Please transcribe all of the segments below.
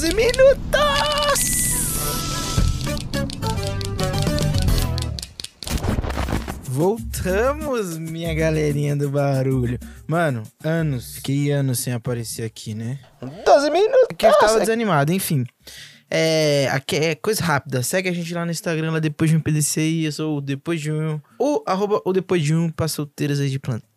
12 minutos! Voltamos, minha galerinha do barulho. Mano, anos, que anos sem aparecer aqui, né? 12 minutos. Porque eu tava desanimado, enfim. É, é coisa rápida. Segue a gente lá no Instagram, lá depois de um PDC. Eu sou o depois de um. O arroba o depois de um pra solteiras aí de plantão.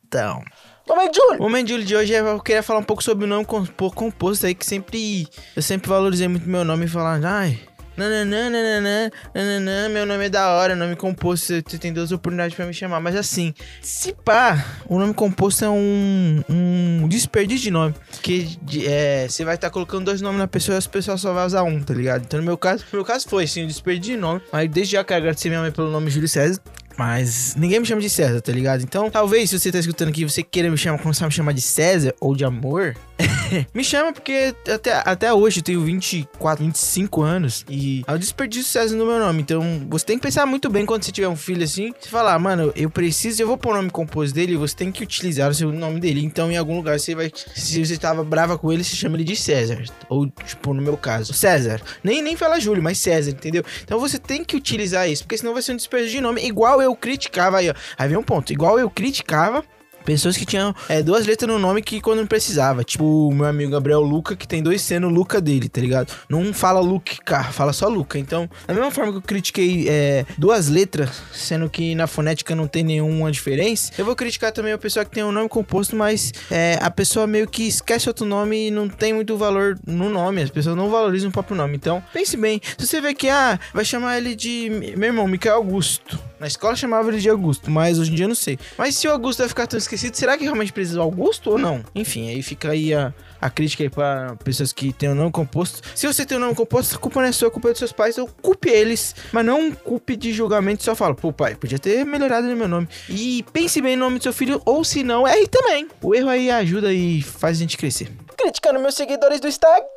Momento, Júlio. O momento de Júlio de hoje é eu queria falar um pouco sobre o nome compo- composto aí, que sempre. Eu sempre valorizei muito meu nome e falar, ai. Nananã, nananã, nananã, meu nome é da hora, nome composto, você tem duas oportunidades pra me chamar. Mas assim, se pá, o nome composto é um, um desperdício de nome. Que é, você vai estar colocando dois nomes na pessoa e as pessoas só vão usar um, tá ligado? Então no meu caso, no meu caso foi sim, um desperdício de nome. Mas desde já quero agradecer minha mãe pelo nome Júlio César. Mas ninguém me chama de César, tá ligado? Então, talvez se você tá escutando aqui você queira me chamar, começar a me chamar de César ou de amor, me chama porque até, até hoje eu tenho 24, 25 anos e é um desperdício César no meu nome. Então, você tem que pensar muito bem quando você tiver um filho assim. Você falar, mano, eu preciso, eu vou pôr o nome composto dele, você tem que utilizar o seu nome dele. Então, em algum lugar você vai, se você tava brava com ele, você chama ele de César. Ou, tipo, no meu caso, César. Nem, nem fala Júlio, mas César, entendeu? Então você tem que utilizar isso, porque senão vai ser um desperdício de nome, igual eu criticava aí, ó. Aí vem um ponto, igual eu criticava Pessoas que tinham é, duas letras no nome que quando não precisava. Tipo o meu amigo Gabriel Luca, que tem dois C no Luca dele, tá ligado? Não fala Luca, fala só Luca. Então, da mesma forma que eu critiquei é, duas letras, sendo que na fonética não tem nenhuma diferença, eu vou criticar também a pessoa que tem um nome composto, mas é, a pessoa meio que esquece outro nome e não tem muito valor no nome. As pessoas não valorizam o próprio nome. Então, pense bem. Se você vê que, ah, vai chamar ele de. Meu irmão, Micael Augusto. Na escola chamava ele de Augusto, mas hoje em dia eu não sei. Mas se o Augusto vai ficar tão esquecido, será que realmente precisa do Augusto ou não? Enfim, aí fica aí a, a crítica aí pra pessoas que têm o nome composto. Se você tem o nome composto, a culpa não é sua, a culpa é dos seus pais, então culpe eles. Mas não culpe de julgamento, só fala, pô pai, podia ter melhorado no meu nome. E pense bem no nome do seu filho, ou se não, erre também. O erro aí ajuda e faz a gente crescer. Criticando meus seguidores do Instagram.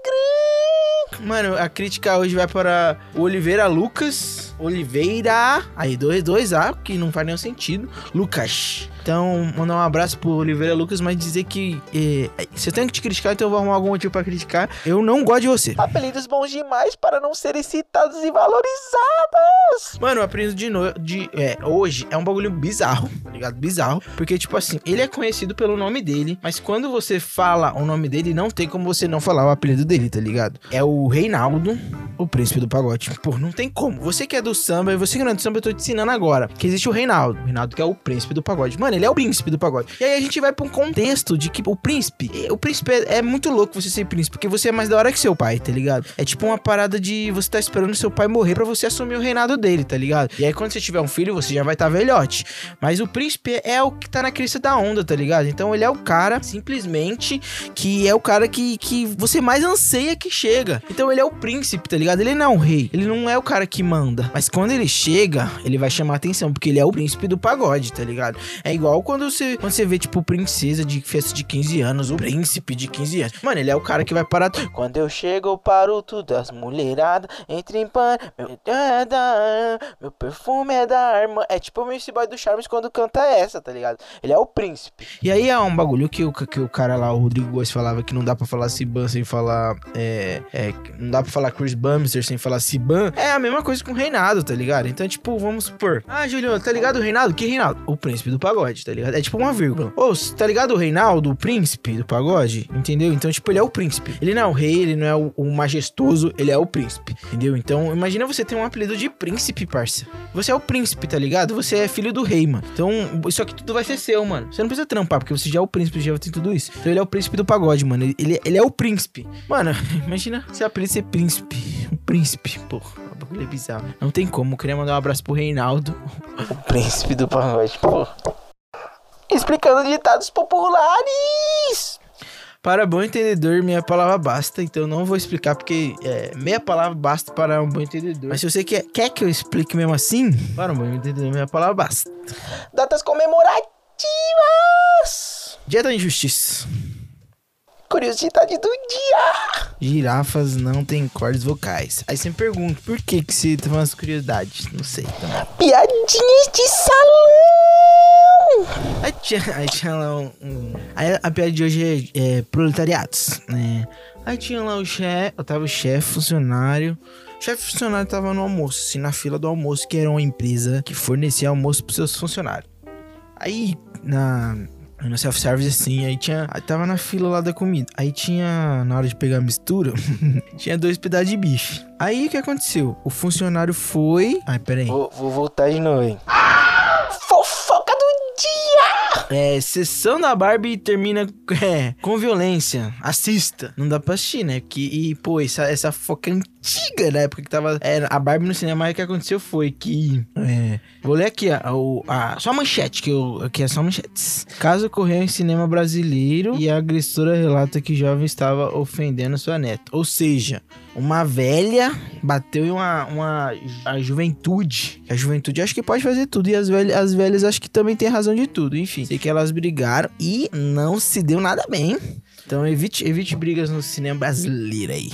Mano, a crítica hoje vai para o Oliveira Lucas. Oliveira. Aí, dois, dois A, que não faz nenhum sentido. Lucas. Então, mandar um abraço pro Oliveira Lucas, mas dizer que eh, se eu tenho que te criticar, então eu vou arrumar algum motivo pra criticar. Eu não gosto de você. Apelidos bons demais para não serem citados e valorizados. Mano, o apelido de, no, de é, hoje é um bagulho bizarro, tá ligado? Bizarro. Porque, tipo assim, ele é conhecido pelo nome dele, mas quando você fala o nome dele, não tem como você não falar o apelido dele, tá ligado? É o Reinaldo, o príncipe do pagode. Pô, não tem como. Você que é do samba, e você que não é do samba, eu tô te ensinando agora. Que existe o Reinaldo. O Reinaldo que é o príncipe do pagode. Mano, ele é o príncipe do pagode. E aí a gente vai pra um contexto de que o príncipe. O príncipe é, é muito louco você ser príncipe, porque você é mais da hora que seu pai, tá ligado? É tipo uma parada de você tá esperando seu pai morrer pra você assumir o reinado dele, tá ligado? E aí quando você tiver um filho, você já vai estar tá velhote. Mas o príncipe é o que tá na crista da onda, tá ligado? Então ele é o cara, simplesmente, que é o cara que, que você mais anseia que chega. Então ele é o príncipe, tá ligado? Ele não é o rei. Ele não é o cara que manda. Mas quando ele chega, ele vai chamar atenção, porque ele é o príncipe do pagode, tá ligado? É igual quando você, quando você vê, tipo, princesa de festa de 15 anos, o príncipe de 15 anos. Mano, ele é o cara que vai parar. Quando eu chego, eu paro tudo, as mulheradas entram em pan. Meu, meu perfume é da arma. É tipo o Missy Boy do Charmes quando canta essa, tá ligado? Ele é o príncipe. E aí é um bagulho que o, que o cara lá, o Rodrigo Góes, falava que não dá pra falar Siban sem falar. É, é, não dá pra falar Chris Bumster sem falar Siban. É a mesma coisa com o Reinado, tá ligado? Então, tipo, vamos supor. Ah, Juliano, tá ligado o Reinado? Que Reinaldo? O príncipe do pagode, tá ligado? É tipo uma vírgula. Ô, tá ligado o Reinaldo, o príncipe do pagode? Entendeu? Então, tipo, ele é o príncipe. Ele não é o rei, ele não é o, o majestoso, ele é o príncipe. Entendeu? Então, imagina você ter um apelido de príncipe, parça. Você é o príncipe, tá ligado? Você é filho do rei, mano. Então, isso aqui tudo vai ser seu, mano. Você não precisa trampar, porque você já é o príncipe, já tem tudo isso. Então, ele é o príncipe do pagode, mano. Ele, ele, ele é o príncipe. Mano, imagina você apelido ser príncipe. Um príncipe, porra. O bagulho é bizarro. Não tem como. Eu queria mandar um abraço pro Reinaldo. O príncipe do pagode, pô. Explicando ditados populares. Para bom entendedor, minha palavra basta. Então eu não vou explicar, porque é, meia palavra basta para um bom entendedor. Mas se você quer, quer que eu explique mesmo assim, para um bom entendedor, minha palavra basta. Datas comemorativas. Dia da injustiça. Curiosidade do dia. Girafas não têm cordas vocais. Aí você me pergunta, por que que você tá falando as curiosidades? Não sei também. Piadinhas de salão. Aí tinha, aí tinha lá um... um- aí a piada de hoje é, é proletariados, né? Aí tinha lá o chefe, tava o chefe, funcionário. O chefe funcionário tava no almoço, assim, na fila do almoço, que era uma empresa que fornecia almoço pros seus funcionários. Aí, na, no self-service, assim, aí tinha. Aí tava na fila lá da comida. Aí tinha, na hora de pegar a mistura, tinha dois pedaços de bife. Aí o que aconteceu? O funcionário foi. Ai, peraí. Vou, vou voltar de novo, hein? É, sessão da Barbie termina é, com violência. Assista. Não dá pra assistir, né? Porque, e, pô, essa, essa foca antiga da época que tava. É, a Barbie no cinema, o que aconteceu foi que. É, vou ler aqui a, a, a- só a manchete, que, eu, é só manchetes. Caso ocorreu em cinema brasileiro e a agressora relata que jovem estava ofendendo sua neta. Ou seja, uma velha bateu em uma, uma a juventude. A juventude acho que pode fazer tudo. E as velhas, as velhas acho que também tem razão de tudo. Enfim, sei que elas brigaram e não se deu nada bem. Então evite, evite brigas no cinema brasileiro aí.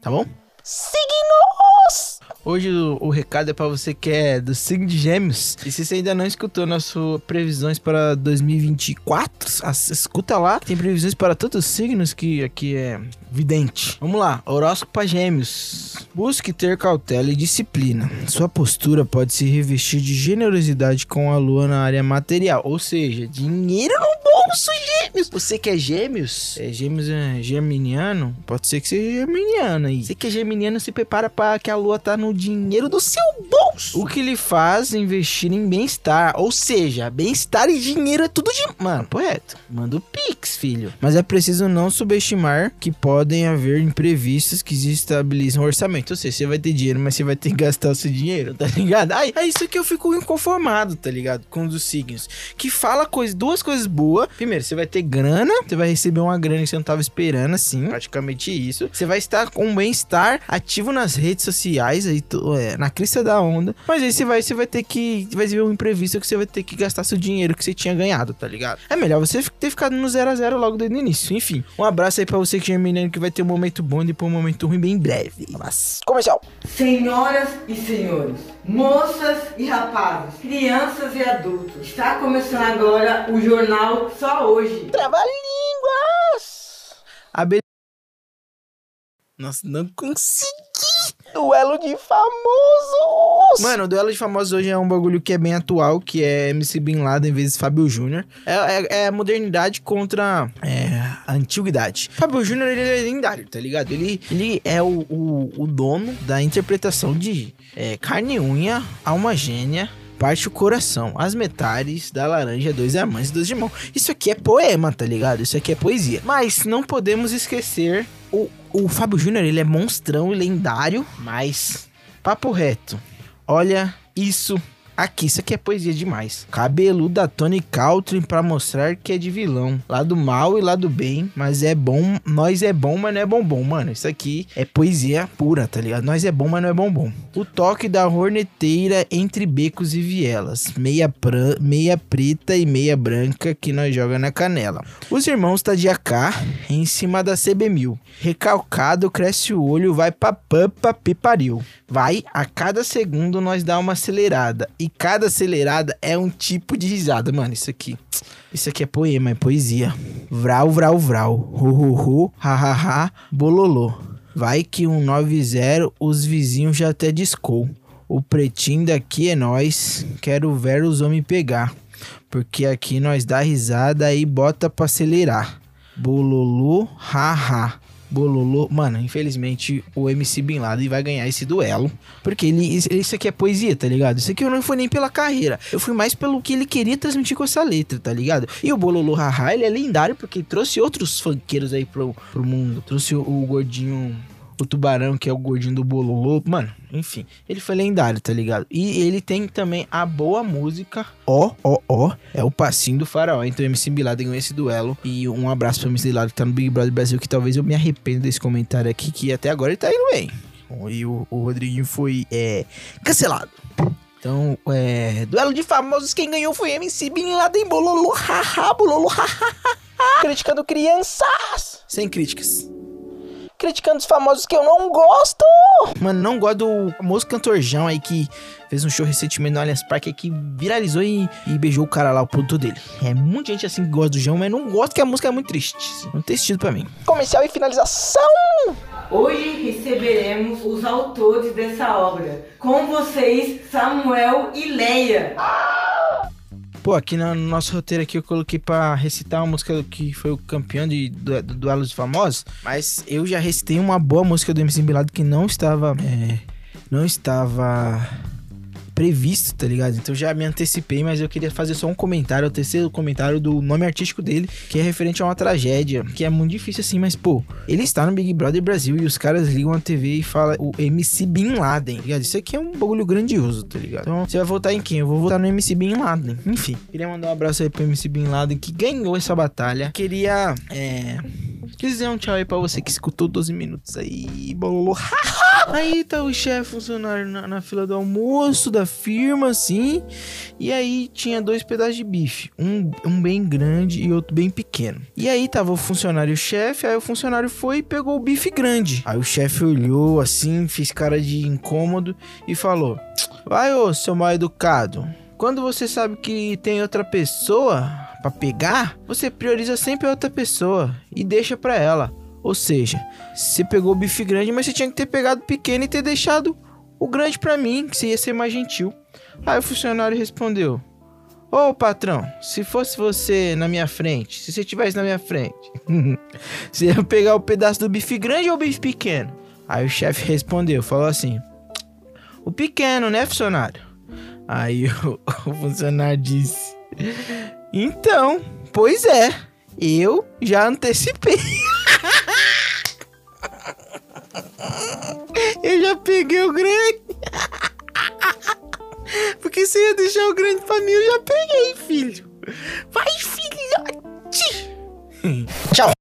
Tá bom? Signos! Hoje o, o recado é pra você que é do signo de Gêmeos. E se você ainda não escutou nossas previsões para 2024, as- escuta lá. Tem previsões para todos os signos que aqui é vidente. Vamos lá, horóscopo para Gêmeos. Busque ter cautela e disciplina. Sua postura pode se revestir de generosidade com a lua na área material, ou seja, dinheiro bolso, Gêmeos. Você que é Gêmeos, é Gêmeos é geminiano, pode ser que seja geminiano aí. Você que é geminiano se prepara para que a lua tá no dinheiro do seu bolso. O que lhe faz investir em bem-estar, ou seja, bem-estar e dinheiro é tudo de, mano, poeta. Manda o pix, filho. Mas é preciso não subestimar que podem haver imprevistos que desestabilizam o orçamento. Ou seja, você vai ter dinheiro, mas você vai ter que gastar o seu dinheiro, tá ligado? Aí, é isso que eu fico inconformado, tá ligado? Com um dos signos. Que fala coisa, duas coisas boas. Primeiro, você vai ter grana, você vai receber uma grana que você não tava esperando, assim, praticamente isso. Você vai estar com um bem-estar ativo nas redes sociais, aí, é, na crista da onda. Mas aí você vai, você vai ter que. Vai ver um imprevisto que você vai ter que gastar seu dinheiro que você tinha ganhado, tá ligado? É melhor você ter ficado no 0 a 0 logo desde o início. Enfim, um abraço aí pra você que é menino que vai ter um momento bom e depois um momento ruim bem breve. Abraço. Comercial. Senhoras e senhores, moças e rapazes, crianças e adultos, está começando agora o jornal Só Hoje. Trava-línguas! A be... Nossa, não consegui. Duelo de famosos! Mano, o duelo de famosos hoje é um bagulho que é bem atual, que é MC Bin Laden vezes Fábio Júnior. É, é, é modernidade contra é, a antiguidade. Fábio Júnior, ele é lendário, tá ligado? Ele, ele é o, o, o dono da interpretação de é, carne e unha, alma gênia, parte o coração, as metades da laranja, dois amantes, dois de mão. Isso aqui é poema, tá ligado? Isso aqui é poesia. Mas não podemos esquecer o, o Fábio Júnior, ele é monstrão e lendário, mas papo reto. Olha isso aqui, isso aqui é poesia demais. Cabelo da Tony Caltrin pra mostrar que é de vilão. Lado mal e lado bem, mas é bom. Nós é bom, mas não é bombom, mano. Isso aqui é poesia pura, tá ligado? Nós é bom, mas não é bombom. O toque da horneteira entre becos e vielas. Meia, pran- meia preta e meia branca que nós joga na canela. Os irmãos tá de AK em cima da CB1000. Recalcado, cresce o olho, vai pra pampa, pipariu. Vai, a cada segundo nós dá uma acelerada. E cada acelerada é um tipo de risada. Mano, isso aqui. Isso aqui é poema, é poesia. Vral, vral, vral. Hu, hu, hu. Ha, ha, ha. Bololô. Vai que um 90 os vizinhos já até discou. O pretinho daqui é nós. Quero ver os homens pegar. Porque aqui nós dá risada e bota pra acelerar. Bololô, ha, ha. Bololô. Mano, infelizmente o MC Bin Laden vai ganhar esse duelo. Porque ele, isso aqui é poesia, tá ligado? Isso aqui eu não fui nem pela carreira. Eu fui mais pelo que ele queria transmitir com essa letra, tá ligado? E o Bololô Haha, ele é lendário porque trouxe outros funkeiros aí pro, pro mundo. Trouxe o, o gordinho. O tubarão, que é o gordinho do Bololô. Mano, enfim. Ele foi lendário, tá ligado? E ele tem também a boa música. Ó, ó, ó. É o passinho do faraó. Então MC Bin Laden ganhou esse duelo. E um abraço pro MC Bin Laden que tá no Big Brother Brasil. Que talvez eu me arrependa desse comentário aqui. Que até agora ele tá indo bem. E o, o Rodriguinho foi é, cancelado. Então, é, duelo de famosos, quem ganhou foi MC Bin Laden, bololô, haha, bololô, haha. Criticando crianças! Sem críticas. Criticando os famosos que eu não gosto. Mano, não gosto do famoso cantor João aí que fez um show recentemente no Allianz Parque que viralizou e, e beijou o cara lá, o produtor dele. É muita gente assim que gosta do João, mas não gosta que a música é muito triste. Não tem sentido pra mim. Comercial e finalização. Hoje receberemos os autores dessa obra. Com vocês, Samuel e Leia. Pô, aqui no nosso roteiro aqui eu coloquei pra recitar uma música que foi o campeão de du- do duelo dos famosos, mas eu já recitei uma boa música do MC Bilado que não estava é, não estava previsto, tá ligado? Então já me antecipei, mas eu queria fazer só um comentário, o terceiro comentário do nome artístico dele, que é referente a uma tragédia, que é muito difícil assim, mas pô, ele está no Big Brother Brasil e os caras ligam a TV e falam o MC Bin Laden, tá ligado? Isso aqui é um bagulho grandioso, tá ligado? Então, você vai votar em quem? Eu vou votar no MC Bin Laden. Enfim, queria mandar um abraço aí pro MC Bin Laden que ganhou essa batalha. Queria, é... Queria dizer um tchau aí pra você que escutou 12 minutos aí, bololô. Aí tá o chefe funcionário na, na fila do almoço da firma, assim. E aí tinha dois pedaços de bife. Um, um bem grande e outro bem pequeno. E aí tava o funcionário e o chefe. Aí o funcionário foi e pegou o bife grande. Aí o chefe olhou assim, fez cara de incômodo e falou: Vai, ô seu mal educado. Quando você sabe que tem outra pessoa pra pegar, você prioriza sempre a outra pessoa e deixa pra ela. Ou seja, você pegou o bife grande, mas você tinha que ter pegado o pequeno e ter deixado o grande pra mim, que você ia ser mais gentil. Aí o funcionário respondeu: Ô patrão, se fosse você na minha frente, se você estivesse na minha frente, você ia pegar o pedaço do bife grande ou o bife pequeno? Aí o chefe respondeu, falou assim: O pequeno, né, funcionário? Aí o, o funcionário disse: Então, pois é, eu já antecipei. Eu já peguei o grande. Porque você ia deixar o grande pra mim, eu já peguei, filho. Vai, filhote. Tchau.